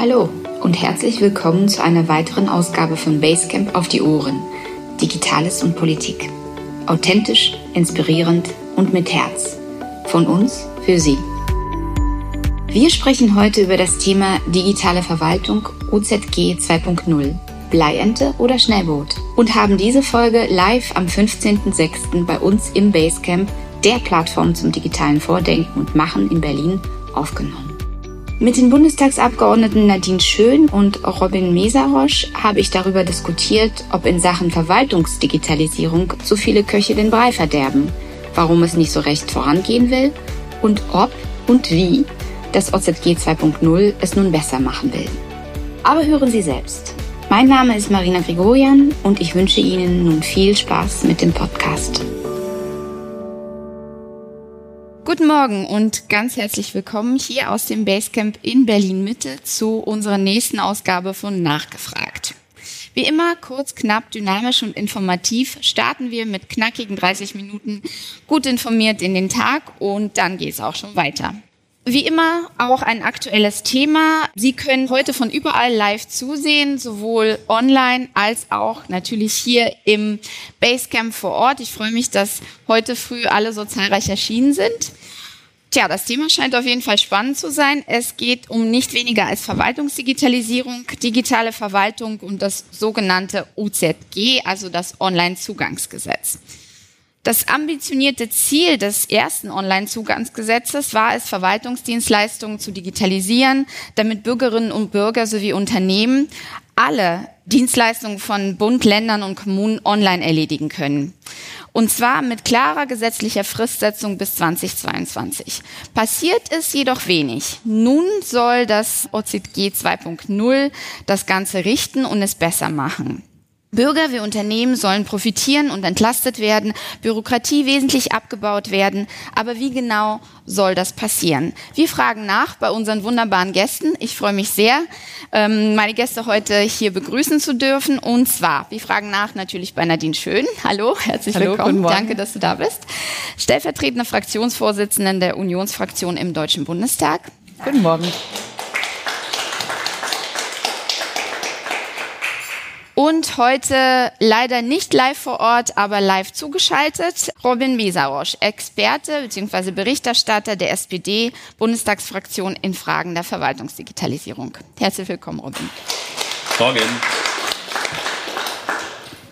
Hallo und herzlich willkommen zu einer weiteren Ausgabe von Basecamp auf die Ohren. Digitales und Politik. Authentisch, inspirierend und mit Herz. Von uns für Sie. Wir sprechen heute über das Thema digitale Verwaltung OZG 2.0. Bleiente oder Schnellboot? Und haben diese Folge live am 15.06. bei uns im Basecamp, der Plattform zum digitalen Vordenken und Machen in Berlin, aufgenommen. Mit den Bundestagsabgeordneten Nadine Schön und Robin Mesarosch habe ich darüber diskutiert, ob in Sachen Verwaltungsdigitalisierung zu viele Köche den Brei verderben, warum es nicht so recht vorangehen will und ob und wie das OZG 2.0 es nun besser machen will. Aber hören Sie selbst. Mein Name ist Marina Grigorian und ich wünsche Ihnen nun viel Spaß mit dem Podcast. Guten Morgen und ganz herzlich willkommen hier aus dem Basecamp in Berlin Mitte zu unserer nächsten Ausgabe von Nachgefragt. Wie immer kurz, knapp, dynamisch und informativ starten wir mit knackigen 30 Minuten gut informiert in den Tag und dann geht es auch schon weiter. Wie immer auch ein aktuelles Thema. Sie können heute von überall live zusehen, sowohl online als auch natürlich hier im Basecamp vor Ort. Ich freue mich, dass heute früh alle so zahlreich erschienen sind. Tja, das Thema scheint auf jeden Fall spannend zu sein. Es geht um nicht weniger als Verwaltungsdigitalisierung, digitale Verwaltung und das sogenannte UZG, also das Online-Zugangsgesetz. Das ambitionierte Ziel des ersten Online-Zugangsgesetzes war es, Verwaltungsdienstleistungen zu digitalisieren, damit Bürgerinnen und Bürger sowie Unternehmen alle Dienstleistungen von Bund, Ländern und Kommunen online erledigen können. Und zwar mit klarer gesetzlicher Fristsetzung bis 2022. Passiert ist jedoch wenig. Nun soll das OZG 2.0 das Ganze richten und es besser machen. Bürger wie Unternehmen sollen profitieren und entlastet werden, Bürokratie wesentlich abgebaut werden. Aber wie genau soll das passieren? Wir fragen nach bei unseren wunderbaren Gästen. Ich freue mich sehr, ähm, meine Gäste heute hier begrüßen zu dürfen. Und zwar, wir fragen nach natürlich bei Nadine Schön. Hallo, herzlich Hallo, willkommen. Danke, dass du da bist. Stellvertretende Fraktionsvorsitzende der Unionsfraktion im Deutschen Bundestag. Guten Morgen. Und heute leider nicht live vor Ort, aber live zugeschaltet, Robin Mesarosch, Experte bzw. Berichterstatter der SPD-Bundestagsfraktion in Fragen der Verwaltungsdigitalisierung. Herzlich willkommen, Robin. Morgen.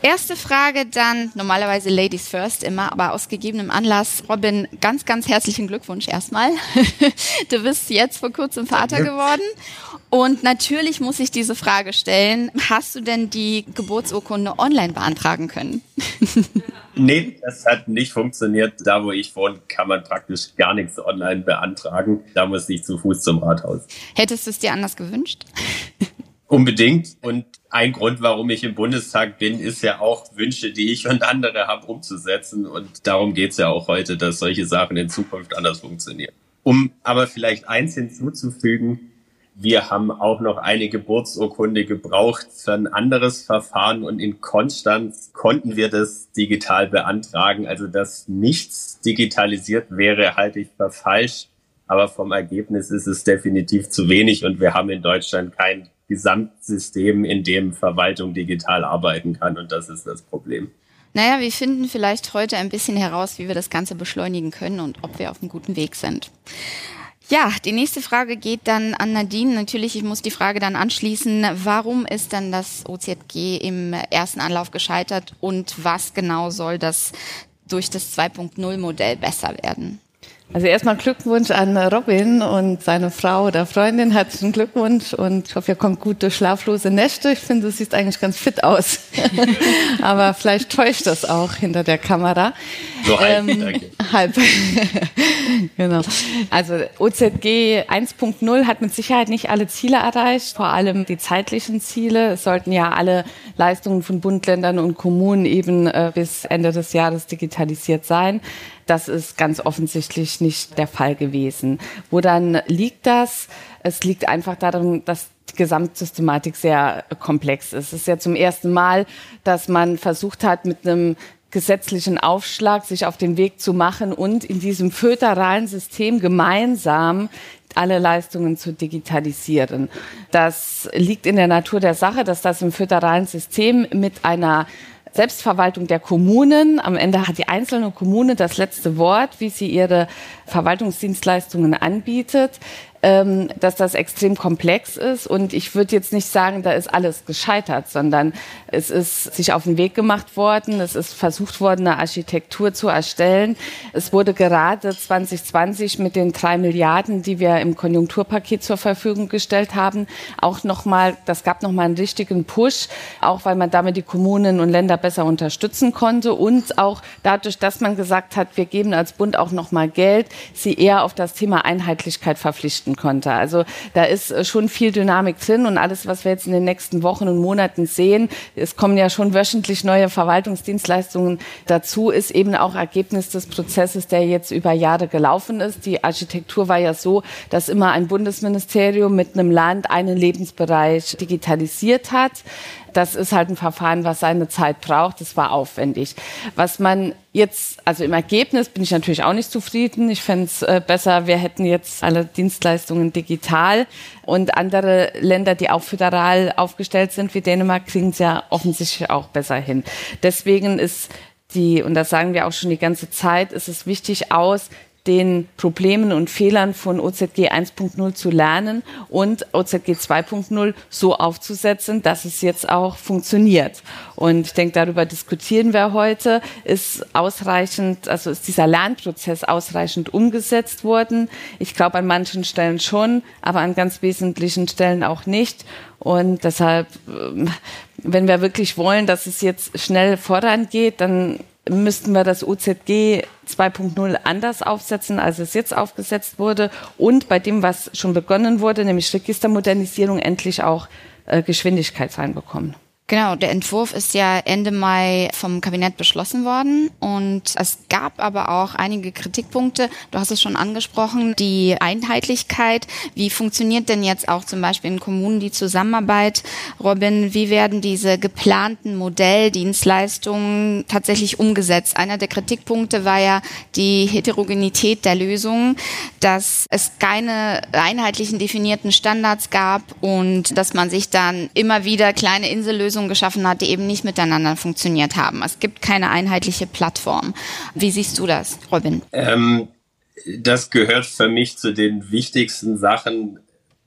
Erste Frage dann, normalerweise Ladies first immer, aber aus gegebenem Anlass. Robin, ganz, ganz herzlichen Glückwunsch erstmal. Du bist jetzt vor kurzem Vater geworden und natürlich muss ich diese Frage stellen, hast du denn die Geburtsurkunde online beantragen können? nee, das hat nicht funktioniert. Da, wo ich wohne, kann man praktisch gar nichts online beantragen. Da muss ich zu Fuß zum Rathaus. Hättest du es dir anders gewünscht? Unbedingt. Und ein Grund, warum ich im Bundestag bin, ist ja auch Wünsche, die ich und andere haben, umzusetzen. Und darum geht es ja auch heute, dass solche Sachen in Zukunft anders funktionieren. Um aber vielleicht eins hinzuzufügen, wir haben auch noch eine Geburtsurkunde gebraucht für ein anderes Verfahren und in Konstanz konnten wir das digital beantragen. Also dass nichts digitalisiert wäre, halte ich für falsch. Aber vom Ergebnis ist es definitiv zu wenig und wir haben in Deutschland kein Gesamtsystem, in dem Verwaltung digital arbeiten kann und das ist das Problem. Naja, wir finden vielleicht heute ein bisschen heraus, wie wir das Ganze beschleunigen können und ob wir auf einem guten Weg sind. Ja, die nächste Frage geht dann an Nadine. Natürlich, ich muss die Frage dann anschließen, warum ist dann das OZG im ersten Anlauf gescheitert und was genau soll das durch das 2.0 Modell besser werden? Also erstmal Glückwunsch an Robin und seine Frau oder Freundin. Herzlichen Glückwunsch und ich hoffe, ihr kommt gut durch schlaflose Nächte. Ich finde, du siehst eigentlich ganz fit aus. Aber vielleicht täuscht das auch hinter der Kamera. So halb, ähm, danke. Halb. genau. Also OZG 1.0 hat mit Sicherheit nicht alle Ziele erreicht, vor allem die zeitlichen Ziele. Es sollten ja alle Leistungen von Bund, Ländern und Kommunen eben äh, bis Ende des Jahres digitalisiert sein. Das ist ganz offensichtlich nicht der Fall gewesen. Wo dann liegt das? Es liegt einfach daran, dass die Gesamtsystematik sehr komplex ist. Es ist ja zum ersten Mal, dass man versucht hat, mit einem gesetzlichen Aufschlag sich auf den Weg zu machen und in diesem föderalen System gemeinsam alle Leistungen zu digitalisieren. Das liegt in der Natur der Sache, dass das im föderalen System mit einer Selbstverwaltung der Kommunen. Am Ende hat die einzelne Kommune das letzte Wort, wie sie ihre Verwaltungsdienstleistungen anbietet ähm, dass das extrem komplex ist. Und ich würde jetzt nicht sagen, da ist alles gescheitert, sondern es ist sich auf den Weg gemacht worden. Es ist versucht worden, eine Architektur zu erstellen. Es wurde gerade 2020 mit den drei Milliarden, die wir im Konjunkturpaket zur Verfügung gestellt haben, auch nochmal, das gab nochmal einen richtigen Push, auch weil man damit die Kommunen und Länder besser unterstützen konnte und auch dadurch, dass man gesagt hat, wir geben als Bund auch nochmal Geld, sie eher auf das Thema Einheitlichkeit verpflichten leisten konnte. Also da ist äh, schon viel Dynamik drin und alles, was wir jetzt in den nächsten Wochen und Monaten sehen, es kommen ja schon wöchentlich neue Verwaltungsdienstleistungen dazu, ist eben auch Ergebnis des Prozesses, der jetzt über Jahre gelaufen ist. Die Architektur war ja so, dass immer ein Bundesministerium mit einem Land einen Lebensbereich digitalisiert hat. Das ist halt ein Verfahren, was seine Zeit braucht. Das war aufwendig. Was man jetzt, also im Ergebnis bin ich natürlich auch nicht zufrieden. Ich fände es äh, besser, wir hätten jetzt alle Dienstleistungen digital. Und andere Länder, die auch föderal aufgestellt sind, wie Dänemark, kriegen es ja offensichtlich auch besser hin. Deswegen ist die, und das sagen wir auch schon die ganze Zeit, ist es wichtig aus, den Problemen und Fehlern von OZG 1.0 zu lernen und OZG 2.0 so aufzusetzen, dass es jetzt auch funktioniert. Und ich denke, darüber diskutieren wir heute. Ist ausreichend, also ist dieser Lernprozess ausreichend umgesetzt worden? Ich glaube an manchen Stellen schon, aber an ganz wesentlichen Stellen auch nicht. Und deshalb, ähm, wenn wir wirklich wollen, dass es jetzt schnell vorangeht, dann müssten wir das OZG 2.0 anders aufsetzen, als es jetzt aufgesetzt wurde und bei dem, was schon begonnen wurde, nämlich Registermodernisierung, endlich auch äh, Geschwindigkeit reinbekommen. Genau, der Entwurf ist ja Ende Mai vom Kabinett beschlossen worden und es gab aber auch einige Kritikpunkte. Du hast es schon angesprochen, die Einheitlichkeit. Wie funktioniert denn jetzt auch zum Beispiel in Kommunen die Zusammenarbeit? Robin, wie werden diese geplanten Modelldienstleistungen tatsächlich umgesetzt? Einer der Kritikpunkte war ja die Heterogenität der Lösungen, dass es keine einheitlichen definierten Standards gab und dass man sich dann immer wieder kleine Insellösungen Lösungen geschaffen hat, die eben nicht miteinander funktioniert haben. Es gibt keine einheitliche Plattform. Wie siehst du das, Robin? Ähm, das gehört für mich zu den wichtigsten Sachen,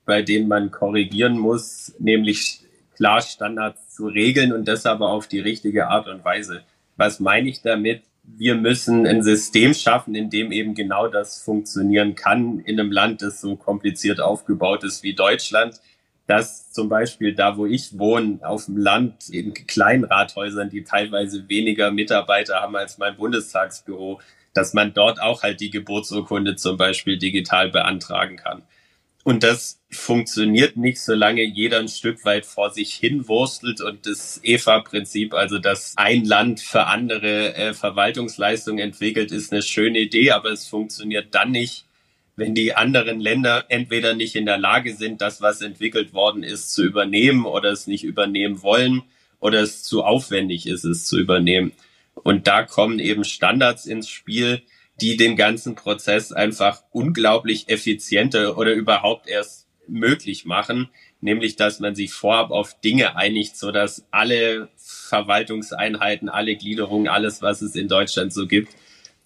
bei denen man korrigieren muss, nämlich klar Standards zu regeln und das aber auf die richtige Art und Weise. Was meine ich damit? Wir müssen ein System schaffen, in dem eben genau das funktionieren kann in einem Land, das so kompliziert aufgebaut ist wie Deutschland dass zum Beispiel da, wo ich wohne, auf dem Land, in kleinen Rathäusern, die teilweise weniger Mitarbeiter haben als mein Bundestagsbüro, dass man dort auch halt die Geburtsurkunde zum Beispiel digital beantragen kann. Und das funktioniert nicht, solange jeder ein Stück weit vor sich hin wurstelt und das EFA-Prinzip, also dass ein Land für andere äh, Verwaltungsleistungen entwickelt, ist eine schöne Idee, aber es funktioniert dann nicht, wenn die anderen Länder entweder nicht in der Lage sind, das, was entwickelt worden ist, zu übernehmen oder es nicht übernehmen wollen oder es zu aufwendig ist, es zu übernehmen. Und da kommen eben Standards ins Spiel, die den ganzen Prozess einfach unglaublich effizienter oder überhaupt erst möglich machen, nämlich dass man sich vorab auf Dinge einigt, so dass alle Verwaltungseinheiten, alle Gliederungen, alles, was es in Deutschland so gibt,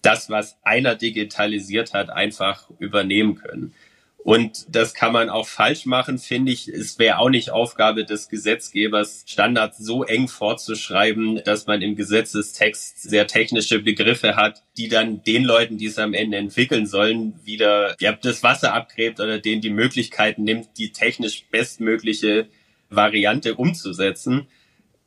das, was einer digitalisiert hat, einfach übernehmen können. Und das kann man auch falsch machen, finde ich. Es wäre auch nicht Aufgabe des Gesetzgebers, Standards so eng vorzuschreiben, dass man im Gesetzestext sehr technische Begriffe hat, die dann den Leuten, die es am Ende entwickeln sollen, wieder ja, das Wasser abgräbt oder denen die Möglichkeiten nimmt, die technisch bestmögliche Variante umzusetzen.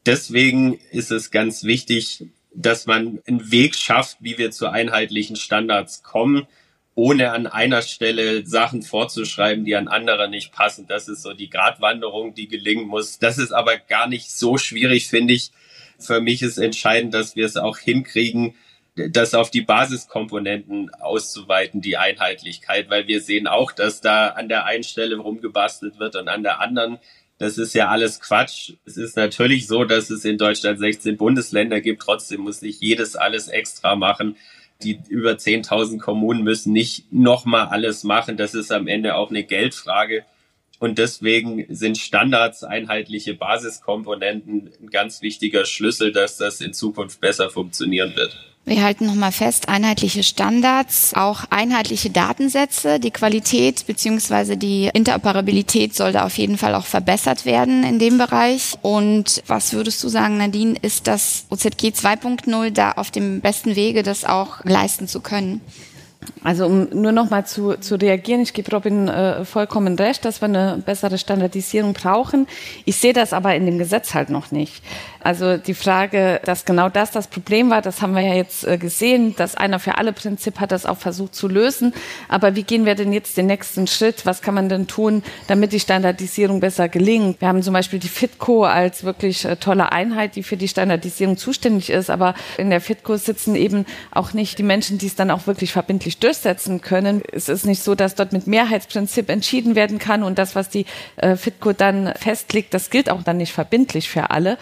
Deswegen ist es ganz wichtig, dass man einen Weg schafft, wie wir zu einheitlichen Standards kommen, ohne an einer Stelle Sachen vorzuschreiben, die an anderer nicht passen. Das ist so die Gratwanderung, die gelingen muss. Das ist aber gar nicht so schwierig, finde ich. Für mich ist entscheidend, dass wir es auch hinkriegen, das auf die Basiskomponenten auszuweiten, die Einheitlichkeit, weil wir sehen auch, dass da an der einen Stelle rumgebastelt wird und an der anderen das ist ja alles Quatsch. Es ist natürlich so, dass es in Deutschland 16 Bundesländer gibt. Trotzdem muss nicht jedes alles extra machen. Die über 10.000 Kommunen müssen nicht nochmal alles machen. Das ist am Ende auch eine Geldfrage. Und deswegen sind Standards, einheitliche Basiskomponenten ein ganz wichtiger Schlüssel, dass das in Zukunft besser funktionieren wird. Wir halten nochmal fest, einheitliche Standards, auch einheitliche Datensätze. Die Qualität beziehungsweise die Interoperabilität soll da auf jeden Fall auch verbessert werden in dem Bereich. Und was würdest du sagen, Nadine, ist das OZG 2.0 da auf dem besten Wege, das auch leisten zu können? Also um nur noch mal zu, zu reagieren, ich gebe Robin äh, vollkommen recht, dass wir eine bessere Standardisierung brauchen. Ich sehe das aber in dem Gesetz halt noch nicht. Also die Frage, dass genau das das Problem war, das haben wir ja jetzt äh, gesehen, dass einer für alle Prinzip hat das auch versucht zu lösen. Aber wie gehen wir denn jetzt den nächsten Schritt? Was kann man denn tun, damit die Standardisierung besser gelingt? Wir haben zum Beispiel die FITCO als wirklich äh, tolle Einheit, die für die Standardisierung zuständig ist. Aber in der FITCO sitzen eben auch nicht die Menschen, die es dann auch wirklich verbindlich durchsetzen können. Es ist nicht so, dass dort mit Mehrheitsprinzip entschieden werden kann und das, was die äh, FITCO dann festlegt, das gilt auch dann nicht verbindlich für alle.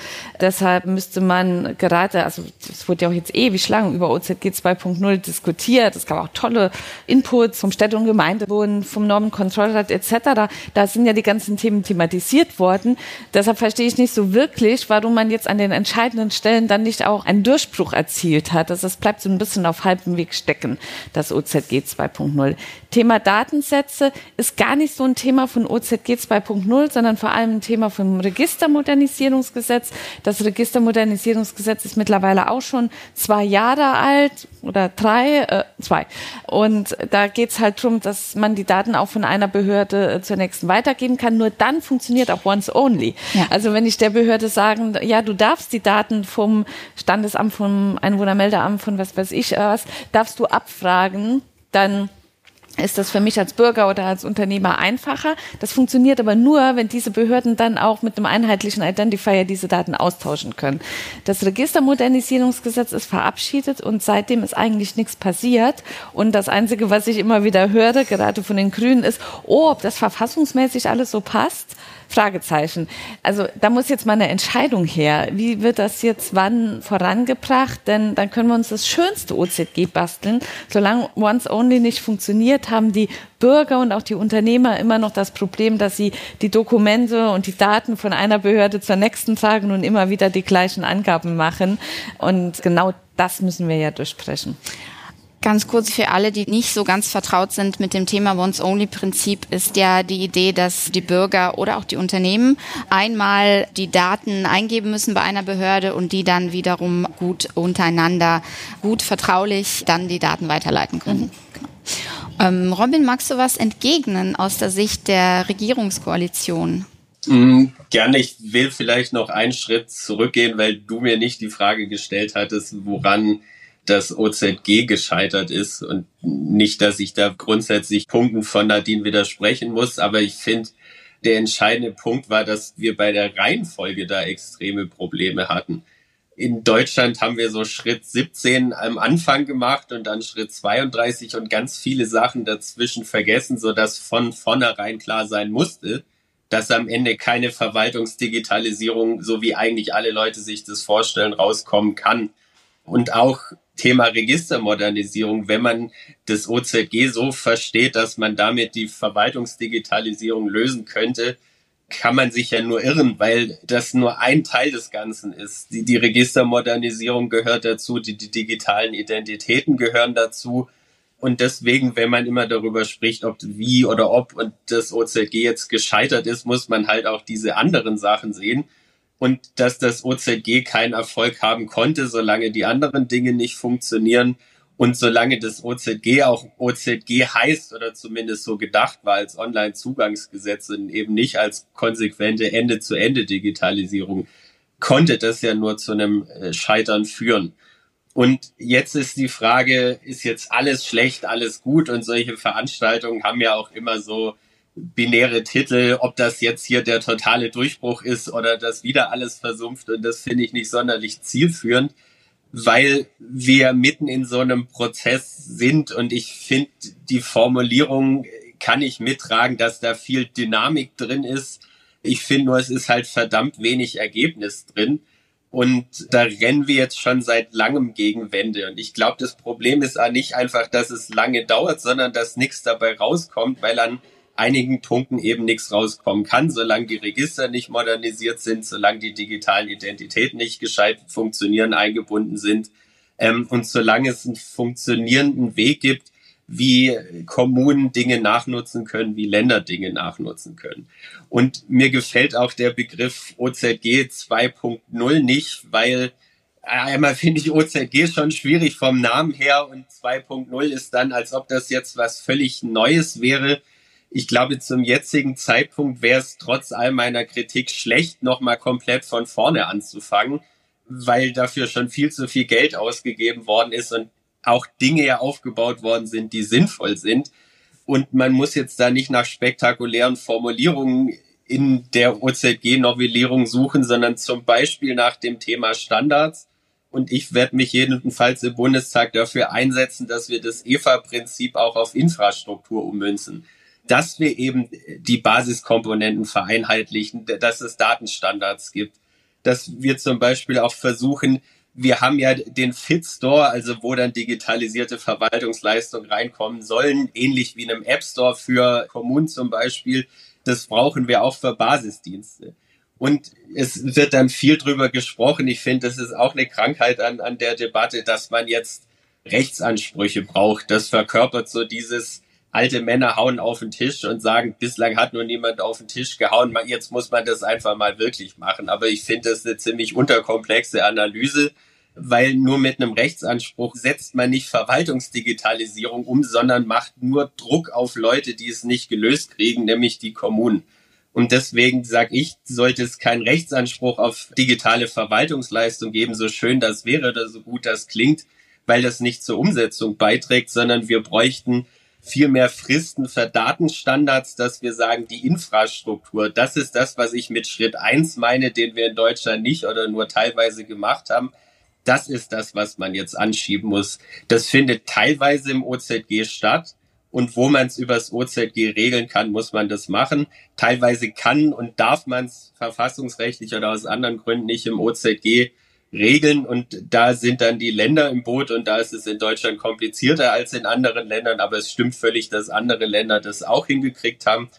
Deshalb müsste man gerade, also es wurde ja auch jetzt ewig lang über OZG 2.0 diskutiert. Es gab auch tolle Inputs vom Städte- und Gemeindebund, vom Normenkontrollrat etc. Da sind ja die ganzen Themen thematisiert worden. Deshalb verstehe ich nicht so wirklich, warum man jetzt an den entscheidenden Stellen dann nicht auch einen Durchbruch erzielt hat. Also es bleibt so ein bisschen auf halbem Weg stecken, das OZG 2.0. Thema Datensätze ist gar nicht so ein Thema von OZG 2.0, sondern vor allem ein Thema vom Registermodernisierungsgesetz. Das Registermodernisierungsgesetz ist mittlerweile auch schon zwei Jahre alt oder drei, äh, zwei. Und da geht's halt drum, dass man die Daten auch von einer Behörde äh, zur nächsten weitergeben kann. Nur dann funktioniert auch Once Only. Ja. Also wenn ich der Behörde sagen, ja, du darfst die Daten vom Standesamt, vom Einwohnermeldeamt, von was weiß ich was, darfst du abfragen, dann ist das für mich als Bürger oder als Unternehmer einfacher. Das funktioniert aber nur, wenn diese Behörden dann auch mit einem einheitlichen Identifier diese Daten austauschen können. Das Registermodernisierungsgesetz ist verabschiedet und seitdem ist eigentlich nichts passiert. Und das Einzige, was ich immer wieder höre, gerade von den Grünen, ist, oh, ob das verfassungsmäßig alles so passt. Fragezeichen. Also da muss jetzt mal eine Entscheidung her. Wie wird das jetzt wann vorangebracht? Denn dann können wir uns das schönste OZG basteln. Solange Once Only nicht funktioniert, haben die Bürger und auch die Unternehmer immer noch das Problem, dass sie die Dokumente und die Daten von einer Behörde zur nächsten tragen und immer wieder die gleichen Angaben machen. Und genau das müssen wir ja durchsprechen. Ganz kurz für alle, die nicht so ganz vertraut sind mit dem Thema Once-Only-Prinzip, ist ja die Idee, dass die Bürger oder auch die Unternehmen einmal die Daten eingeben müssen bei einer Behörde und die dann wiederum gut untereinander, gut vertraulich dann die Daten weiterleiten können. Mhm. Ähm, Robin, magst du was entgegnen aus der Sicht der Regierungskoalition? Mm, gerne. Ich will vielleicht noch einen Schritt zurückgehen, weil du mir nicht die Frage gestellt hattest, woran das OZG gescheitert ist und nicht, dass ich da grundsätzlich Punkten von Nadine widersprechen muss, aber ich finde, der entscheidende Punkt war, dass wir bei der Reihenfolge da extreme Probleme hatten. In Deutschland haben wir so Schritt 17 am Anfang gemacht und dann Schritt 32 und ganz viele Sachen dazwischen vergessen, so dass von vornherein klar sein musste, dass am Ende keine Verwaltungsdigitalisierung, so wie eigentlich alle Leute sich das vorstellen, rauskommen kann. Und auch Thema Registermodernisierung, wenn man das OZG so versteht, dass man damit die Verwaltungsdigitalisierung lösen könnte, kann man sich ja nur irren, weil das nur ein Teil des Ganzen ist. Die, die Registermodernisierung gehört dazu, die, die digitalen Identitäten gehören dazu. Und deswegen, wenn man immer darüber spricht, ob wie oder ob und das OZG jetzt gescheitert ist, muss man halt auch diese anderen Sachen sehen und dass das OZG keinen Erfolg haben konnte, solange die anderen Dinge nicht funktionieren und solange das OZG auch OZG heißt oder zumindest so gedacht war als Online-Zugangsgesetz und eben nicht als konsequente Ende-zu-Ende-Digitalisierung, konnte das ja nur zu einem äh, Scheitern führen. Und jetzt ist die Frage, ist jetzt alles schlecht, alles gut? Und solche Veranstaltungen haben ja auch immer so binäre Titel, ob das jetzt hier der totale Durchbruch ist oder das wieder alles versumpft. Und das finde ich nicht sonderlich zielführend, weil wir mitten in so einem Prozess sind. Und ich finde, die Formulierung kann ich mittragen, dass da viel Dynamik drin ist. Ich finde nur, es ist halt verdammt wenig Ergebnis drin. Und da rennen wir jetzt schon seit langem gegen Wände. Und ich glaube, das Problem ist auch nicht einfach, dass es lange dauert, sondern dass nichts dabei rauskommt, weil an einigen Punkten eben nichts rauskommen kann, solange die Register nicht modernisiert sind, solange die digitalen Identitäten nicht gescheit funktionieren, eingebunden sind ähm, und solange es einen funktionierenden Weg gibt, wie Kommunen Dinge nachnutzen können, wie Länder Dinge nachnutzen können. Und mir gefällt auch der Begriff OZG 2.0 nicht, weil einmal finde ich OZG schon schwierig vom Namen her und 2.0 ist dann, als ob das jetzt was völlig Neues wäre. Ich glaube, zum jetzigen Zeitpunkt wäre es trotz all meiner Kritik schlecht, nochmal komplett von vorne anzufangen, weil dafür schon viel zu viel Geld ausgegeben worden ist und auch Dinge ja aufgebaut worden sind, die sinnvoll sind. Und man muss jetzt da nicht nach spektakulären Formulierungen in der OZG-Novellierung suchen, sondern zum Beispiel nach dem Thema Standards. Und ich werde mich jedenfalls im Bundestag dafür einsetzen, dass wir das EFA-Prinzip auch auf Infrastruktur ummünzen dass wir eben die Basiskomponenten vereinheitlichen, dass es Datenstandards gibt, dass wir zum Beispiel auch versuchen, wir haben ja den Fit Store, also wo dann digitalisierte Verwaltungsleistungen reinkommen sollen, ähnlich wie in einem App Store für Kommunen zum Beispiel. Das brauchen wir auch für Basisdienste. Und es wird dann viel drüber gesprochen. Ich finde, das ist auch eine Krankheit an, an der Debatte, dass man jetzt Rechtsansprüche braucht. Das verkörpert so dieses, alte Männer hauen auf den Tisch und sagen, bislang hat nur niemand auf den Tisch gehauen, jetzt muss man das einfach mal wirklich machen. Aber ich finde das eine ziemlich unterkomplexe Analyse, weil nur mit einem Rechtsanspruch setzt man nicht Verwaltungsdigitalisierung um, sondern macht nur Druck auf Leute, die es nicht gelöst kriegen, nämlich die Kommunen. Und deswegen sage ich, sollte es keinen Rechtsanspruch auf digitale Verwaltungsleistung geben, so schön das wäre oder so gut das klingt, weil das nicht zur Umsetzung beiträgt, sondern wir bräuchten viel mehr Fristen für Datenstandards, dass wir sagen, die Infrastruktur, das ist das, was ich mit Schritt eins meine, den wir in Deutschland nicht oder nur teilweise gemacht haben. Das ist das, was man jetzt anschieben muss. Das findet teilweise im OZG statt. Und wo man es übers OZG regeln kann, muss man das machen. Teilweise kann und darf man es verfassungsrechtlich oder aus anderen Gründen nicht im OZG Regeln und da sind dann die Länder im Boot und da ist es in Deutschland komplizierter als in anderen Ländern, aber es stimmt völlig, dass andere Länder das auch hingekriegt haben.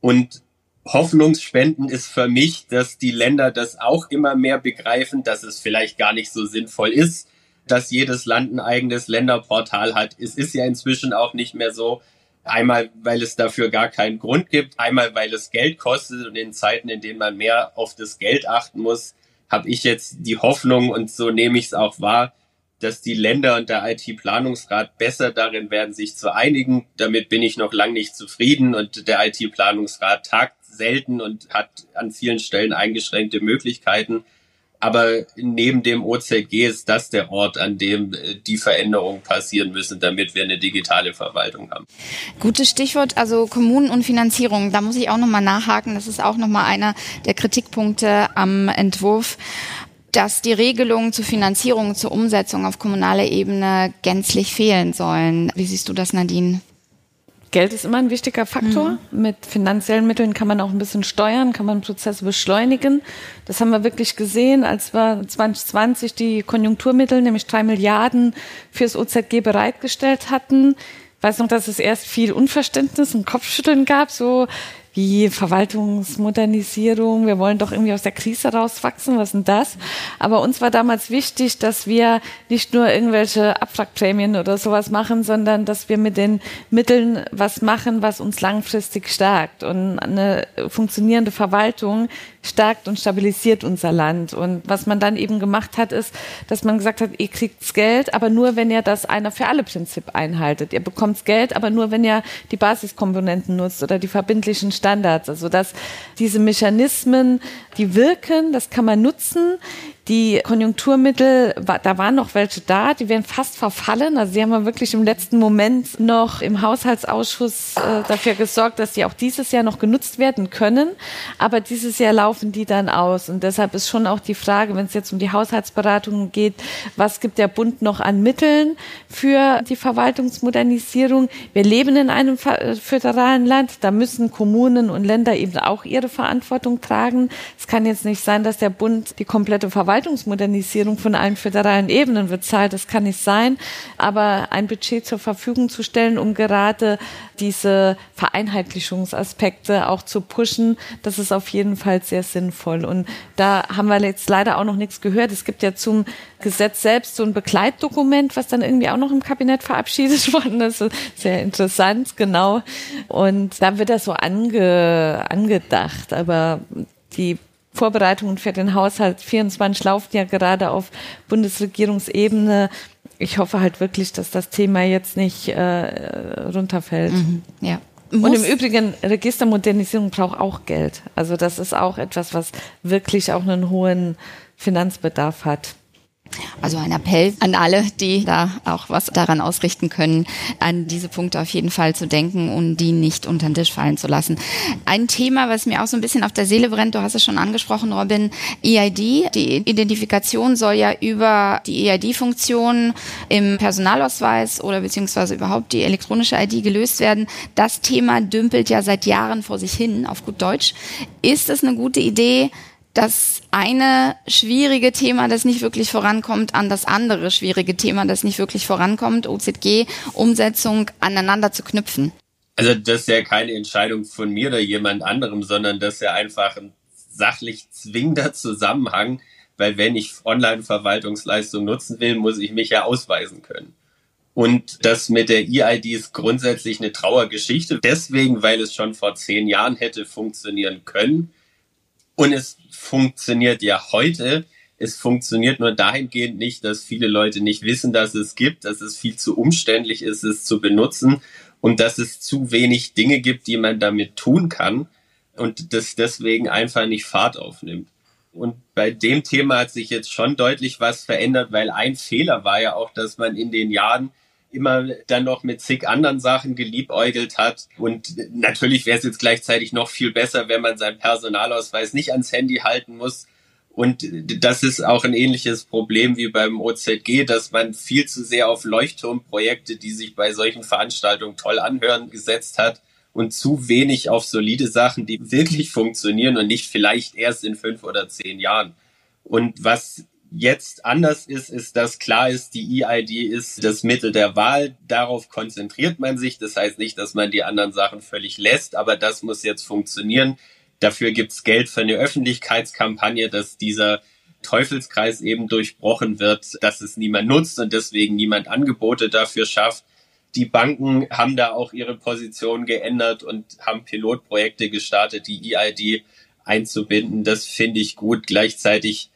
Und Hoffnungsspenden ist für mich, dass die Länder das auch immer mehr begreifen, dass es vielleicht gar nicht so sinnvoll ist, dass jedes Land ein eigenes Länderportal hat. Es ist ja inzwischen auch nicht mehr so, einmal weil es dafür gar keinen Grund gibt, einmal weil es Geld kostet und in Zeiten, in denen man mehr auf das Geld achten muss, habe ich jetzt die Hoffnung und so nehme ich es auch wahr, dass die Länder und der IT-Planungsrat besser darin werden, sich zu einigen. Damit bin ich noch lang nicht zufrieden und der IT-Planungsrat tagt selten und hat an vielen Stellen eingeschränkte Möglichkeiten. Aber neben dem OZG ist das der Ort, an dem äh, die Veränderungen passieren müssen, damit wir eine digitale Verwaltung haben. Gutes Stichwort, also Kommunen und Finanzierung. Da muss ich auch nochmal nachhaken. Das ist auch nochmal einer der Kritikpunkte am Entwurf dass die Regelungen zur Finanzierung, zur Umsetzung auf kommunaler Ebene gänzlich fehlen sollen. Wie siehst du das, Nadine? Geld ist immer ein wichtiger Faktor. Mhm. Mit finanziellen Mitteln kann man auch ein bisschen steuern, kann man Prozesse beschleunigen. Das haben wir wirklich gesehen, als wir 2020 die Konjunkturmittel, nämlich drei Milliarden fürs OZG bereitgestellt hatten. Ich weiß noch, dass es erst viel Unverständnis und Kopfschütteln gab, so wie Verwaltungsmodernisierung, wir wollen doch irgendwie aus der Krise rauswachsen, was denn das? Aber uns war damals wichtig, dass wir nicht nur irgendwelche Abwrackprämien oder sowas machen, sondern dass wir mit den Mitteln was machen, was uns langfristig stärkt. Und eine funktionierende Verwaltung stärkt und stabilisiert unser Land. Und was man dann eben gemacht hat, ist, dass man gesagt hat, ihr kriegt's Geld, aber nur, wenn ihr das einer für alle Prinzip einhaltet. Ihr bekommt Geld, aber nur, wenn ihr die Basiskomponenten nutzt oder die verbindlichen Standards. Also, dass diese Mechanismen, die wirken, das kann man nutzen. Die Konjunkturmittel, da waren noch welche da, die wären fast verfallen. Also sie haben ja wirklich im letzten Moment noch im Haushaltsausschuss äh, dafür gesorgt, dass die auch dieses Jahr noch genutzt werden können. Aber dieses Jahr laufen die dann aus. Und deshalb ist schon auch die Frage, wenn es jetzt um die Haushaltsberatungen geht, was gibt der Bund noch an Mitteln für die Verwaltungsmodernisierung? Wir leben in einem äh, föderalen Land. Da müssen Kommunen und Länder eben auch ihre Verantwortung tragen. Es kann jetzt nicht sein, dass der Bund die komplette Verwaltung Verwaltungsmodernisierung von allen föderalen Ebenen bezahlt. Das kann nicht sein. Aber ein Budget zur Verfügung zu stellen, um gerade diese Vereinheitlichungsaspekte auch zu pushen, das ist auf jeden Fall sehr sinnvoll. Und da haben wir jetzt leider auch noch nichts gehört. Es gibt ja zum Gesetz selbst so ein Begleitdokument, was dann irgendwie auch noch im Kabinett verabschiedet worden ist. Sehr interessant, genau. Und da wird das so ange, angedacht. Aber die Vorbereitungen für den Haushalt 24 laufen ja gerade auf Bundesregierungsebene. Ich hoffe halt wirklich, dass das Thema jetzt nicht äh, runterfällt. Mhm, ja. Und im Übrigen, Registermodernisierung braucht auch Geld. Also das ist auch etwas, was wirklich auch einen hohen Finanzbedarf hat. Also ein Appell an alle, die da auch was daran ausrichten können, an diese Punkte auf jeden Fall zu denken und die nicht unter den Tisch fallen zu lassen. Ein Thema, was mir auch so ein bisschen auf der Seele brennt, du hast es schon angesprochen, Robin, EID. Die Identifikation soll ja über die EID-Funktion im Personalausweis oder beziehungsweise überhaupt die elektronische ID gelöst werden. Das Thema dümpelt ja seit Jahren vor sich hin, auf gut Deutsch. Ist es eine gute Idee, das eine schwierige Thema, das nicht wirklich vorankommt, an das andere schwierige Thema, das nicht wirklich vorankommt, OZG-Umsetzung aneinander zu knüpfen? Also das ist ja keine Entscheidung von mir oder jemand anderem, sondern das ist ja einfach ein sachlich zwingender Zusammenhang, weil wenn ich Online-Verwaltungsleistung nutzen will, muss ich mich ja ausweisen können. Und das mit der EID ist grundsätzlich eine Trauergeschichte. Deswegen, weil es schon vor zehn Jahren hätte funktionieren können. Und es funktioniert ja heute. Es funktioniert nur dahingehend nicht, dass viele Leute nicht wissen, dass es gibt, dass es viel zu umständlich ist, es zu benutzen und dass es zu wenig Dinge gibt, die man damit tun kann und das deswegen einfach nicht Fahrt aufnimmt. Und bei dem Thema hat sich jetzt schon deutlich was verändert, weil ein Fehler war ja auch, dass man in den Jahren immer dann noch mit zig anderen Sachen geliebäugelt hat. Und natürlich wäre es jetzt gleichzeitig noch viel besser, wenn man seinen Personalausweis nicht ans Handy halten muss. Und das ist auch ein ähnliches Problem wie beim OZG, dass man viel zu sehr auf Leuchtturmprojekte, die sich bei solchen Veranstaltungen toll anhören, gesetzt hat und zu wenig auf solide Sachen, die wirklich funktionieren und nicht vielleicht erst in fünf oder zehn Jahren. Und was jetzt anders ist, ist, dass klar ist, die EID ist das Mittel der Wahl. Darauf konzentriert man sich. Das heißt nicht, dass man die anderen Sachen völlig lässt, aber das muss jetzt funktionieren. Dafür gibt's Geld für eine Öffentlichkeitskampagne, dass dieser Teufelskreis eben durchbrochen wird, dass es niemand nutzt und deswegen niemand Angebote dafür schafft. Die Banken haben da auch ihre Position geändert und haben Pilotprojekte gestartet, die EID einzubinden. Das finde ich gut. Gleichzeitig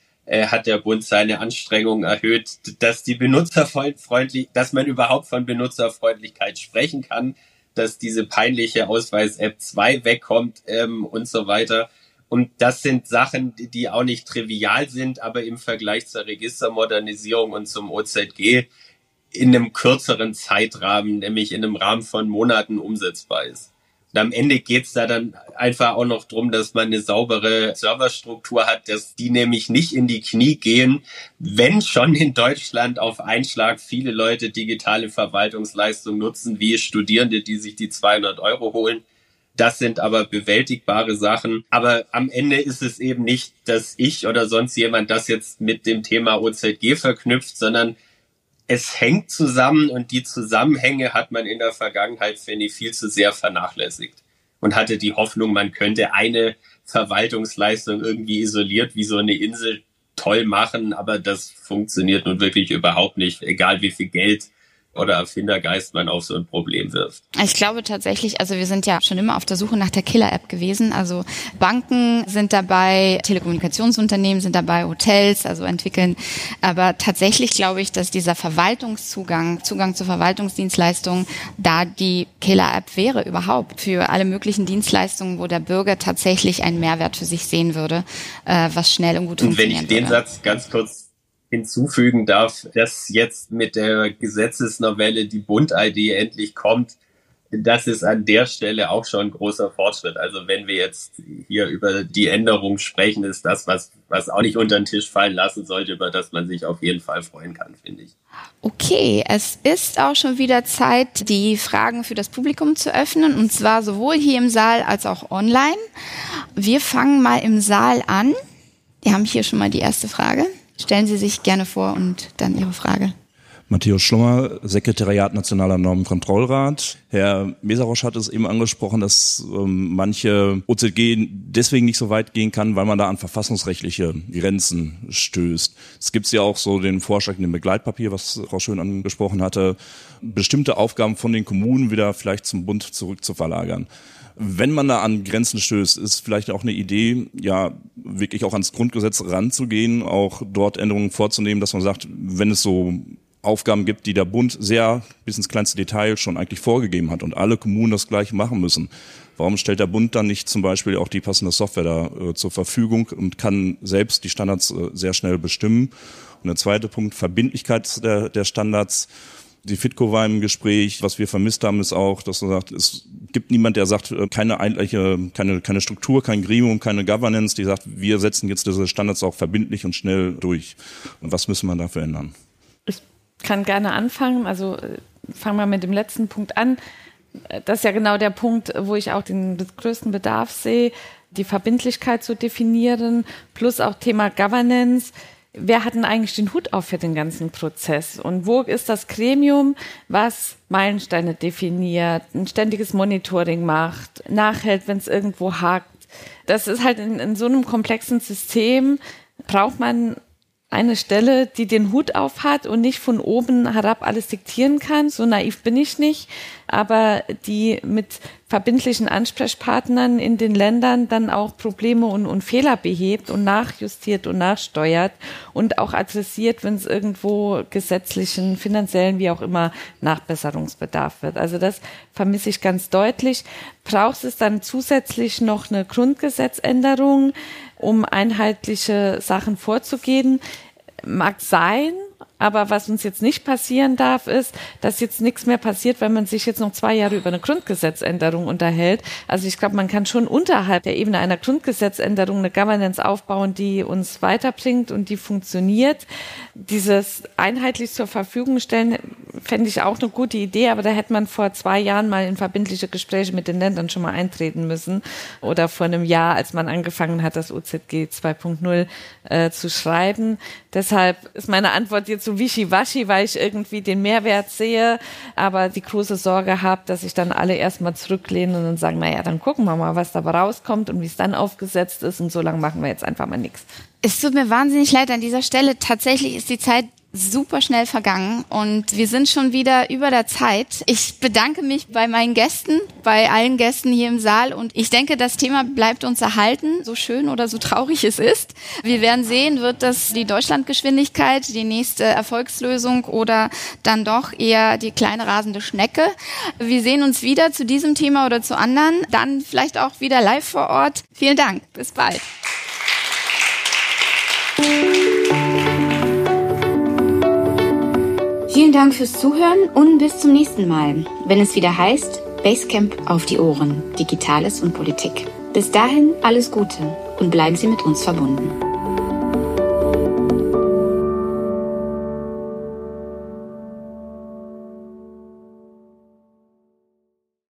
hat der Bund seine Anstrengungen erhöht, dass die benutzerfreundlich, dass man überhaupt von Benutzerfreundlichkeit sprechen kann, dass diese peinliche Ausweis-App 2 wegkommt ähm, und so weiter. Und das sind Sachen, die auch nicht trivial sind, aber im Vergleich zur Registermodernisierung und zum OZG in einem kürzeren Zeitrahmen, nämlich in einem Rahmen von Monaten umsetzbar ist. Und am Ende geht's da dann einfach auch noch drum, dass man eine saubere Serverstruktur hat, dass die nämlich nicht in die Knie gehen, wenn schon in Deutschland auf Einschlag viele Leute digitale Verwaltungsleistung nutzen, wie Studierende, die sich die 200 Euro holen. Das sind aber bewältigbare Sachen. Aber am Ende ist es eben nicht, dass ich oder sonst jemand das jetzt mit dem Thema OZG verknüpft, sondern es hängt zusammen und die Zusammenhänge hat man in der Vergangenheit, finde ich, viel zu sehr vernachlässigt und hatte die Hoffnung, man könnte eine Verwaltungsleistung irgendwie isoliert wie so eine Insel toll machen, aber das funktioniert nun wirklich überhaupt nicht, egal wie viel Geld oder Erfindergeist man auf so ein Problem wirft. Ich glaube tatsächlich, also wir sind ja schon immer auf der Suche nach der Killer-App gewesen. Also Banken sind dabei, Telekommunikationsunternehmen sind dabei, Hotels, also entwickeln. Aber tatsächlich glaube ich, dass dieser Verwaltungszugang, Zugang zu Verwaltungsdienstleistungen, da die Killer-App wäre überhaupt für alle möglichen Dienstleistungen, wo der Bürger tatsächlich einen Mehrwert für sich sehen würde, äh, was schnell und gut und funktionieren würde. Wenn ich den Satz ganz kurz hinzufügen darf, dass jetzt mit der Gesetzesnovelle die Bund-ID endlich kommt, das ist an der Stelle auch schon ein großer Fortschritt. Also wenn wir jetzt hier über die Änderung sprechen, ist das was, was auch nicht unter den Tisch fallen lassen sollte, über das man sich auf jeden Fall freuen kann, finde ich. Okay, es ist auch schon wieder Zeit, die Fragen für das Publikum zu öffnen, und zwar sowohl hier im Saal als auch online. Wir fangen mal im Saal an. Wir haben hier schon mal die erste Frage. Stellen Sie sich gerne vor und dann Ihre Frage. Matthäus Schlummer, Sekretariat Nationaler Normenkontrollrat. Herr Mesarosch hat es eben angesprochen, dass ähm, manche OZG deswegen nicht so weit gehen kann, weil man da an verfassungsrechtliche Grenzen stößt. Es gibt ja auch so den Vorschlag in dem Begleitpapier, was Frau Schön angesprochen hatte, bestimmte Aufgaben von den Kommunen wieder vielleicht zum Bund zurückzuverlagern wenn man da an Grenzen stößt, ist vielleicht auch eine Idee, ja, wirklich auch ans Grundgesetz ranzugehen, auch dort Änderungen vorzunehmen, dass man sagt, wenn es so Aufgaben gibt, die der Bund sehr bis ins kleinste Detail schon eigentlich vorgegeben hat und alle Kommunen das gleiche machen müssen. Warum stellt der Bund dann nicht zum Beispiel auch die passende Software da äh, zur Verfügung und kann selbst die Standards äh, sehr schnell bestimmen? Und der zweite Punkt, Verbindlichkeit der, der Standards. Die Fitco war im Gespräch. Was wir vermisst haben, ist auch, dass man sagt, es gibt niemand, der sagt, äh, keine einheitliche, keine, keine Struktur, kein Gremium, keine Governance, die sagt, wir setzen jetzt diese Standards auch verbindlich und schnell durch. Und was müssen wir dafür ändern? kann gerne anfangen. Also äh, fangen wir mit dem letzten Punkt an. Das ist ja genau der Punkt, wo ich auch den größten Bedarf sehe, die Verbindlichkeit zu definieren, plus auch Thema Governance. Wer hat denn eigentlich den Hut auf für den ganzen Prozess? Und wo ist das Gremium, was Meilensteine definiert, ein ständiges Monitoring macht, nachhält, wenn es irgendwo hakt? Das ist halt in, in so einem komplexen System, braucht man eine Stelle, die den Hut auf hat und nicht von oben herab alles diktieren kann. So naiv bin ich nicht, aber die mit verbindlichen Ansprechpartnern in den Ländern dann auch Probleme und, und Fehler behebt und nachjustiert und nachsteuert und auch adressiert, wenn es irgendwo gesetzlichen, finanziellen, wie auch immer Nachbesserungsbedarf wird. Also das vermisse ich ganz deutlich. Braucht es dann zusätzlich noch eine Grundgesetzänderung? Um einheitliche Sachen vorzugehen. Mag sein, aber was uns jetzt nicht passieren darf, ist, dass jetzt nichts mehr passiert, wenn man sich jetzt noch zwei Jahre über eine Grundgesetzänderung unterhält. Also ich glaube, man kann schon unterhalb der Ebene einer Grundgesetzänderung eine Governance aufbauen, die uns weiterbringt und die funktioniert. Dieses einheitlich zur Verfügung stellen, fände ich auch eine gute Idee, aber da hätte man vor zwei Jahren mal in verbindliche Gespräche mit den Ländern schon mal eintreten müssen oder vor einem Jahr, als man angefangen hat, das OZG 2.0 äh, zu schreiben. Deshalb ist meine Antwort jetzt so wischiwaschi, weil ich irgendwie den Mehrwert sehe, aber die große Sorge habe, dass sich dann alle erstmal zurücklehnen und dann sagen, naja, dann gucken wir mal, was dabei rauskommt und wie es dann aufgesetzt ist und so lange machen wir jetzt einfach mal nichts. Es tut mir wahnsinnig leid an dieser Stelle. Tatsächlich ist die Zeit super schnell vergangen und wir sind schon wieder über der Zeit. Ich bedanke mich bei meinen Gästen, bei allen Gästen hier im Saal und ich denke, das Thema bleibt uns erhalten, so schön oder so traurig es ist. Wir werden sehen, wird das die Deutschlandgeschwindigkeit, die nächste Erfolgslösung oder dann doch eher die kleine rasende Schnecke. Wir sehen uns wieder zu diesem Thema oder zu anderen, dann vielleicht auch wieder live vor Ort. Vielen Dank, bis bald. Vielen Dank fürs Zuhören und bis zum nächsten Mal, wenn es wieder heißt Basecamp auf die Ohren, Digitales und Politik. Bis dahin alles Gute und bleiben Sie mit uns verbunden.